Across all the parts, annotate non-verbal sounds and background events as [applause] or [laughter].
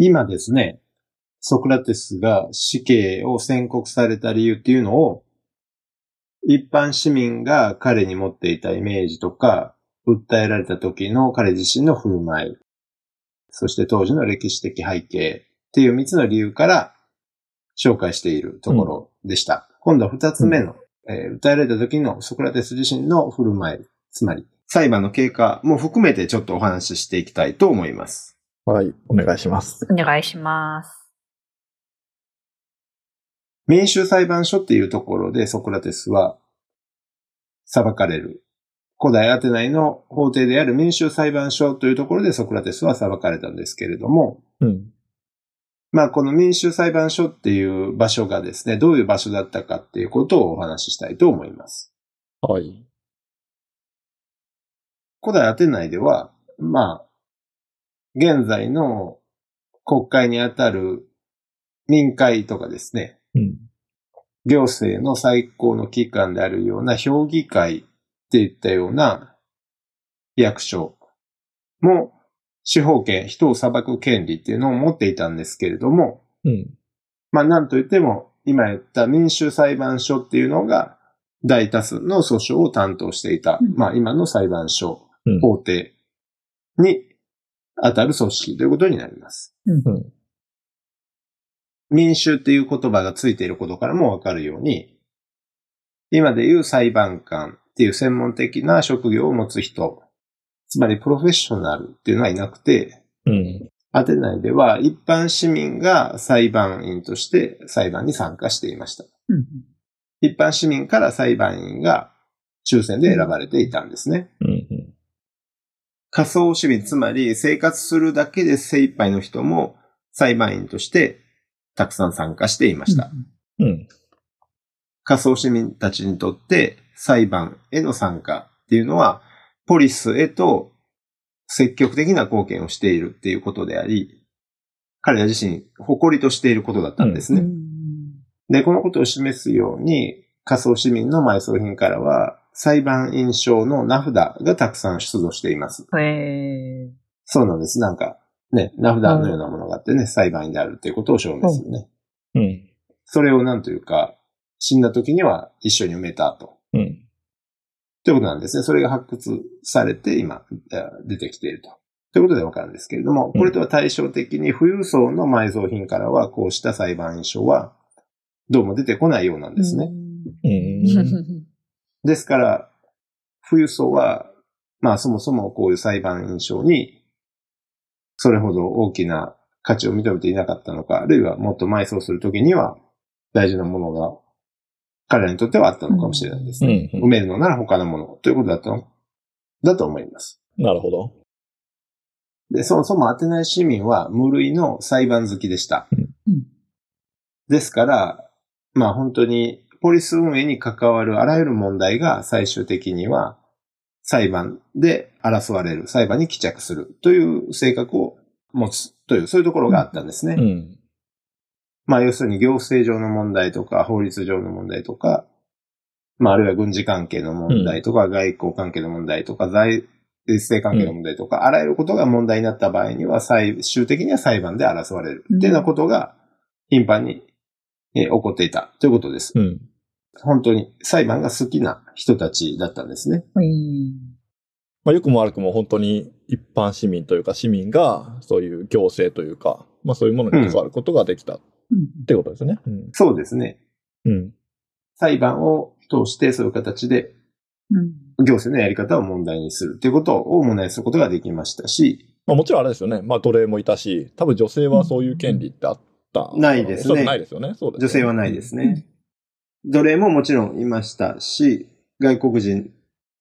今ですね、ソクラテスが死刑を宣告された理由っていうのを、一般市民が彼に持っていたイメージとか、訴えられた時の彼自身の振る舞い、そして当時の歴史的背景っていう三つの理由から紹介しているところでした。うん、今度は二つ目の、うん、えー、訴えられた時のソクラテス自身の振る舞い、つまり裁判の経過も含めてちょっとお話ししていきたいと思います。はい、お願いします。お願いします。民衆裁判所っていうところでソクラテスは裁かれる。古代アテナイの法廷である民衆裁判所というところでソクラテスは裁かれたんですけれども、うん、まあこの民衆裁判所っていう場所がですね、どういう場所だったかっていうことをお話ししたいと思います。はい。古代アテナイでは、まあ、現在の国会にあたる民会とかですね、うん、行政の最高の機関であるような評議会っていったような役所も司法権、人を裁く権利っていうのを持っていたんですけれども、うん、まあなんと言っても今言った民衆裁判所っていうのが大多数の訴訟を担当していた、うん、まあ今の裁判所、法廷に当たる組織ということになります。うん、民衆っていう言葉がついていることからもわかるように、今でいう裁判官っていう専門的な職業を持つ人、つまりプロフェッショナルっていうのはいなくて、うん、アテナイでは一般市民が裁判員として裁判に参加していました。うん、一般市民から裁判員が抽選で選ばれていたんですね。うん仮想市民、つまり生活するだけで精一杯の人も裁判員としてたくさん参加していました。うん、仮想市民たちにとって裁判への参加っていうのは、ポリスへと積極的な貢献をしているっていうことであり、彼ら自身誇りとしていることだったんですね。うん、で、このことを示すように、仮想市民の埋葬品からは、裁判員証の名札がたくさん出土しています。へそうなんです。なんか、ね、名札のようなものがあってね、裁判員であるっていうことを証明するね。うん。それをなんというか、死んだ時には一緒に埋めたと。うん。ということなんですね。それが発掘されて今、出てきていると。ということでわかるんですけれども、これとは対照的に富裕層の埋蔵品からはこうした裁判員証はどうも出てこないようなんですね。うん [laughs] ですから、富裕層は、まあそもそもこういう裁判員証に、それほど大きな価値を認めていなかったのか、あるいはもっと埋葬するときには大事なものが彼らにとってはあったのかもしれないですね。うんうん、埋めるのなら他のものということだったのだと思います。なるほど。で、そもそもアテナイ市民は無類の裁判好きでした。うん、ですから、まあ本当にポリス運営に関わるあらゆる問題が最終的には裁判で争われる、裁判に帰着するという性格を持つという、そういうところがあったんですね。うん、まあ要するに行政上の問題とか法律上の問題とか、まああるいは軍事関係の問題とか、うん、外交関係の問題とか、財政関係の問題とか、うん、あらゆることが問題になった場合には最終的には裁判で争われるっていうようなことが頻繁にえー、起こっていたということです。うん。本当に裁判が好きな人たちだったんですね。うん。まあ、よくも悪くも本当に一般市民というか市民がそういう行政というか、まあそういうものに関わることができた、ってことですね、うん。そうですね。うん。裁判を通してそういう形で、行政のやり方を問題にするということを問題にすることができましたし、まあ、もちろんあれですよね。まあ奴隷もいたし、多分女性はそういう権利ってあっったないですね。ないですよね。そうです、ね、女性はないですね。奴隷ももちろんいましたし、外国人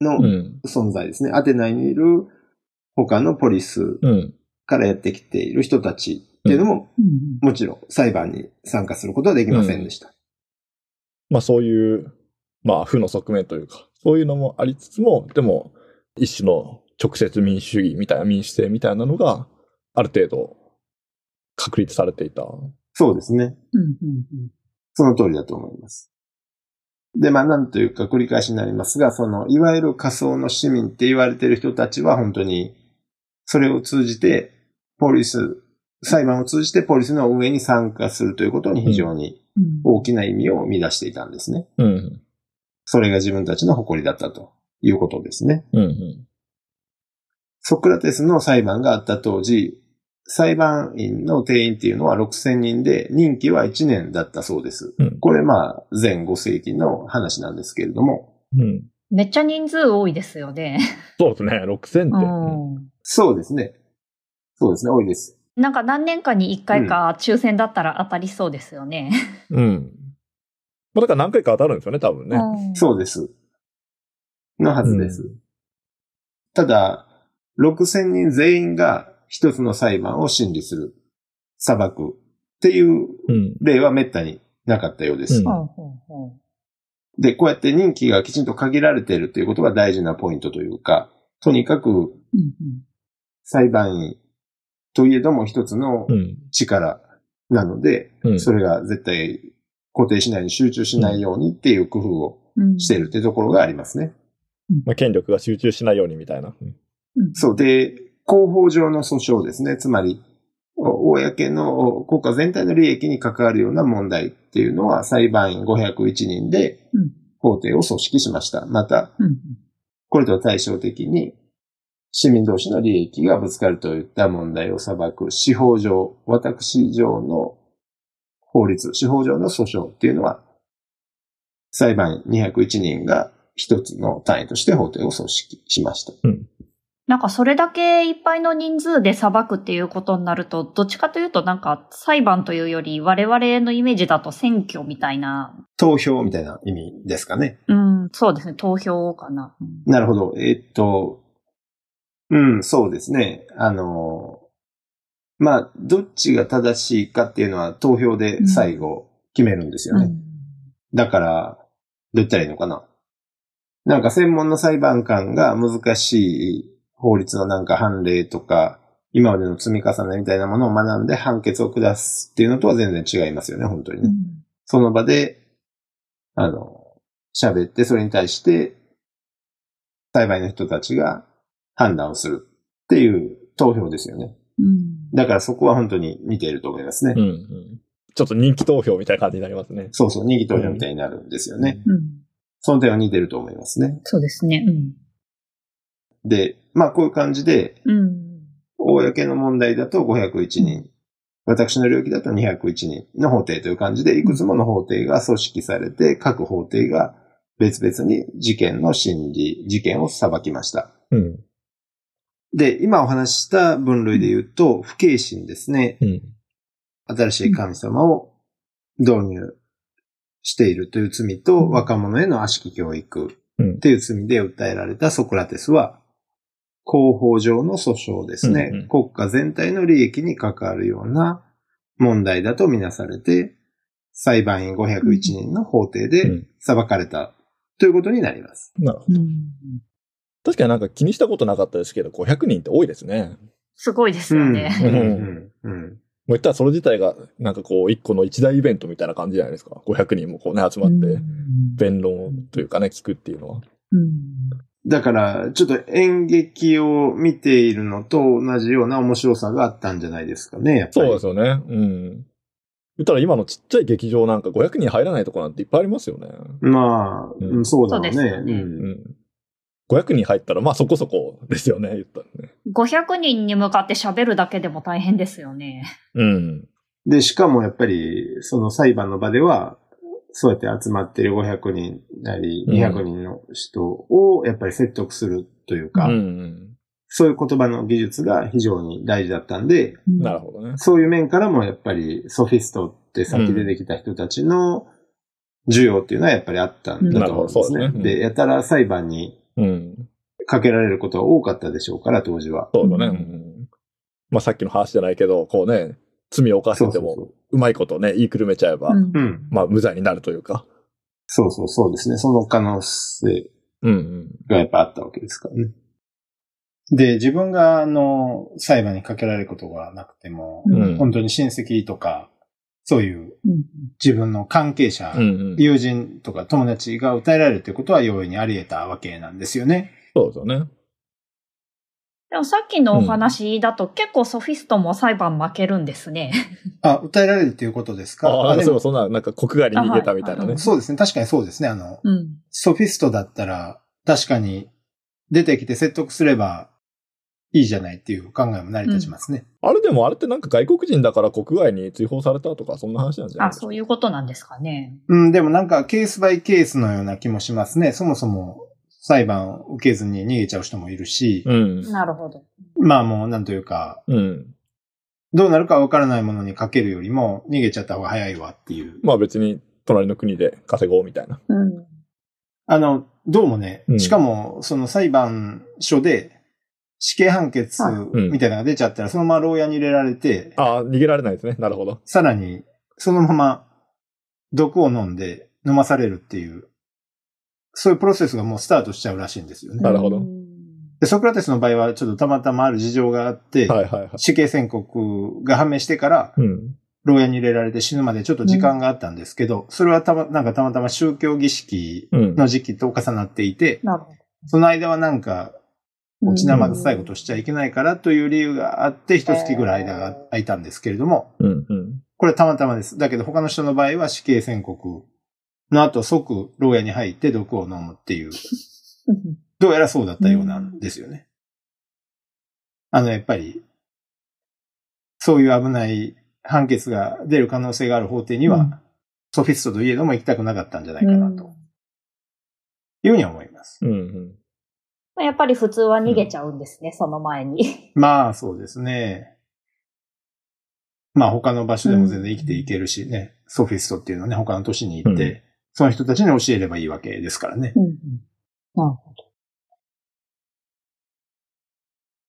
の存在ですね。うん、アテナにいる他のポリスからやってきている人たちっていうのも、うん、もちろん裁判に参加することはできませんでした。うん、まあそういう、まあ負の側面というか、そういうのもありつつも、でも一種の直接民主主義みたいな民主制みたいなのがある程度確立されていた。そうですね。その通りだと思います。で、まあ、なんというか繰り返しになりますが、その、いわゆる仮想の市民って言われている人たちは本当に、それを通じて、ポリス裁判を通じてポリスの運営に参加するということに非常に大きな意味を見出していたんですね。うん。それが自分たちの誇りだったということですね。うん。ソクラテスの裁判があった当時、裁判員の定員っていうのは6000人で、任期は1年だったそうです。うん、これまあ、前5世紀の話なんですけれども。うん。めっちゃ人数多いですよね。そうですね、6000って。そうですね。そうですね、多いです。なんか何年かに1回か抽選だったら当たりそうですよね。うん。まあ、だから何回か当たるんですよね、多分ね。そうです。のはずです。うん、ただ、6000人全員が一つの裁判を審理する、裁くっていう例は滅多になかったようです。うん、で、こうやって任期がきちんと限られているということが大事なポイントというか、とにかく、裁判員といえども一つの力なので、それが絶対固定しないに集中しないようにっていう工夫をしているっていうところがありますね。まあ、権力が集中しないようにみたいな。そう。で、広報上の訴訟ですね。つまり、公の国家全体の利益に関わるような問題っていうのは裁判員501人で法廷を組織しました。また、これとは対照的に市民同士の利益がぶつかるといった問題を裁く司法上、私上の法律、司法上の訴訟っていうのは裁判員201人が一つの単位として法廷を組織しました。うんなんかそれだけいっぱいの人数で裁くっていうことになると、どっちかというとなんか裁判というより我々のイメージだと選挙みたいな。投票みたいな意味ですかね。うん、そうですね。投票かな。うん、なるほど。えー、っと、うん、そうですね。あの、まあ、どっちが正しいかっていうのは投票で最後決めるんですよね。うん、だから、どう言ったらいいのかな。なんか専門の裁判官が難しい法律のなんか判例とか、今までの積み重ねみたいなものを学んで判決を下すっていうのとは全然違いますよね、本当にね。うん、その場で、あの、喋って、それに対して、裁判員の人たちが判断をするっていう投票ですよね。うん、だからそこは本当に似ていると思いますね。うんうん、ちょっと人気投票みたいな感じになりますね。そうそう、人気投票みたいになるんですよね。うん、その点は似てると思いますね。そうですね。うん、で、まあこういう感じで、うん、公の問題だと501人、私の領域だと201人の法廷という感じで、いくつもの法廷が組織されて、各法廷が別々に事件の審理、事件を裁きました。うん、で、今お話しした分類で言うと、不敬心ですね。うん、新しい神様を導入しているという罪と、若者への悪しき教育という罪で訴えられたソクラテスは、広報上の訴訟ですね、うんうん、国家全体の利益に関わるような問題だとみなされて、裁判員501人の法廷で裁かれたということになります。なるほど。確かになんか気にしたことなかったですけど、500人って多いですね。すごいですよね。うん。うんうんもう言ったらそれ自体が、なんかこう、一個の一大イベントみたいな感じじゃないですか。500人もこうね、集まって、弁論というかね、聞くっていうのは。うん、だから、ちょっと演劇を見ているのと同じような面白さがあったんじゃないですかね、やっぱり。そうですよね。うん。言ったら今のちっちゃい劇場なんか500人入らないとこなんていっぱいありますよね。まあ、うん、そうだろうね。うねうんうん500人入ったら、まあそこそこですよね、言ったらね。500人に向かって喋るだけでも大変ですよね。うん。で、しかもやっぱり、その裁判の場では、そうやって集まってる500人なり、200人の人をやっぱり説得するというか、うん、そういう言葉の技術が非常に大事だったんで、なるほどね。そういう面からもやっぱりソフィストってさっき出てきた人たちの需要っていうのはやっぱりあったんだと思うんですね。で、やたら裁判にかけられることは多かったでしょうから、当時は。そうだね。うん、まあさっきの話じゃないけど、こうね、罪を犯しても、うまいことね、言いくるめちゃえば、うん、まあ無罪になるというか。そうそうそうですね。その可能性がやっぱあったわけですからね。で、自分が、あの、裁判にかけられることがなくても、うん、本当に親戚とか、そういう自分の関係者、うんうん、友人とか友達が訴えられるということは容易にあり得たわけなんですよね。そうですよね。でもさっきのお話だと、結構ソフィストも裁判負けるんですね。あ、訴えられるっていうことですか？ああ、そう、そんな、なんか国外に逃げたみたいなね。そうですね。確かにそうですね。あの、うん、ソフィストだったら、確かに出てきて説得すればいいじゃないっていう考えも成り立ちますね。うん、あれでもあれってなんか外国人だから国外に追放されたとか、そんな話なんじゃないですか？あ、そういうことなんですかね。うん、でもなんかケースバイケースのような気もしますね。そもそも裁判を受けずに逃げちゃう人もいるし。うん。なるほど。まあもう、なんというか。うん。どうなるかわからないものにかけるよりも、逃げちゃった方が早いわっていう。まあ別に、隣の国で稼ごうみたいな。うん。あの、どうもね、しかも、その裁判所で、死刑判決みたいなのが出ちゃったら、そのまま牢屋に入れられて。ああ、逃げられないですね。なるほど。さらに、そのまま毒を飲んで飲まされるっていうそういうプロセスがもうスタートしちゃうらしいんですよね。なるほど。で、ソクラテスの場合はちょっとたまたまある事情があって、はいはいはい、死刑宣告が判明してから、うん、牢屋に入れられて死ぬまでちょっと時間があったんですけど、うん、それはたま、なんかたまたま宗教儀式の時期と重なっていて、うん、その間はなんか、落ち生臭いことしちゃいけないからという理由があって、一月ぐらい間が空いたんですけれども、うんうん、これたまたまです。だけど他の人の場合は死刑宣告の後即牢屋に入って毒を飲むっていう、[laughs] どうやらそうだったようなんですよね。あの、やっぱり、そういう危ない判決が出る可能性がある法廷には、うん、ソフィストといえども行きたくなかったんじゃないかなと、いうふうに思います。うんうんやっぱり普通は逃げちゃうんですね、うん、その前に。[laughs] まあ、そうですね。まあ、他の場所でも全然生きていけるしね、うん、ソフィストっていうのはね、他の都市に行って、その人たちに教えればいいわけですからね。うん、なるほど。